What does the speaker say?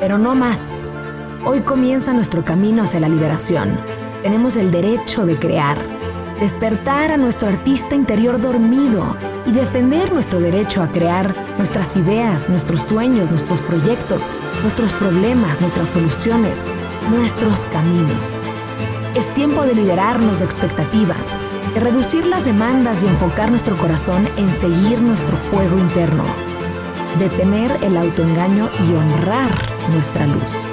Pero no más. Hoy comienza nuestro camino hacia la liberación. Tenemos el derecho de crear, despertar a nuestro artista interior dormido y defender nuestro derecho a crear nuestras ideas, nuestros sueños, nuestros proyectos, nuestros problemas, nuestras soluciones, nuestros caminos. Es tiempo de liberarnos de expectativas, reducir las demandas y enfocar nuestro corazón en seguir nuestro fuego interno, detener el autoengaño y honrar nuestra luz.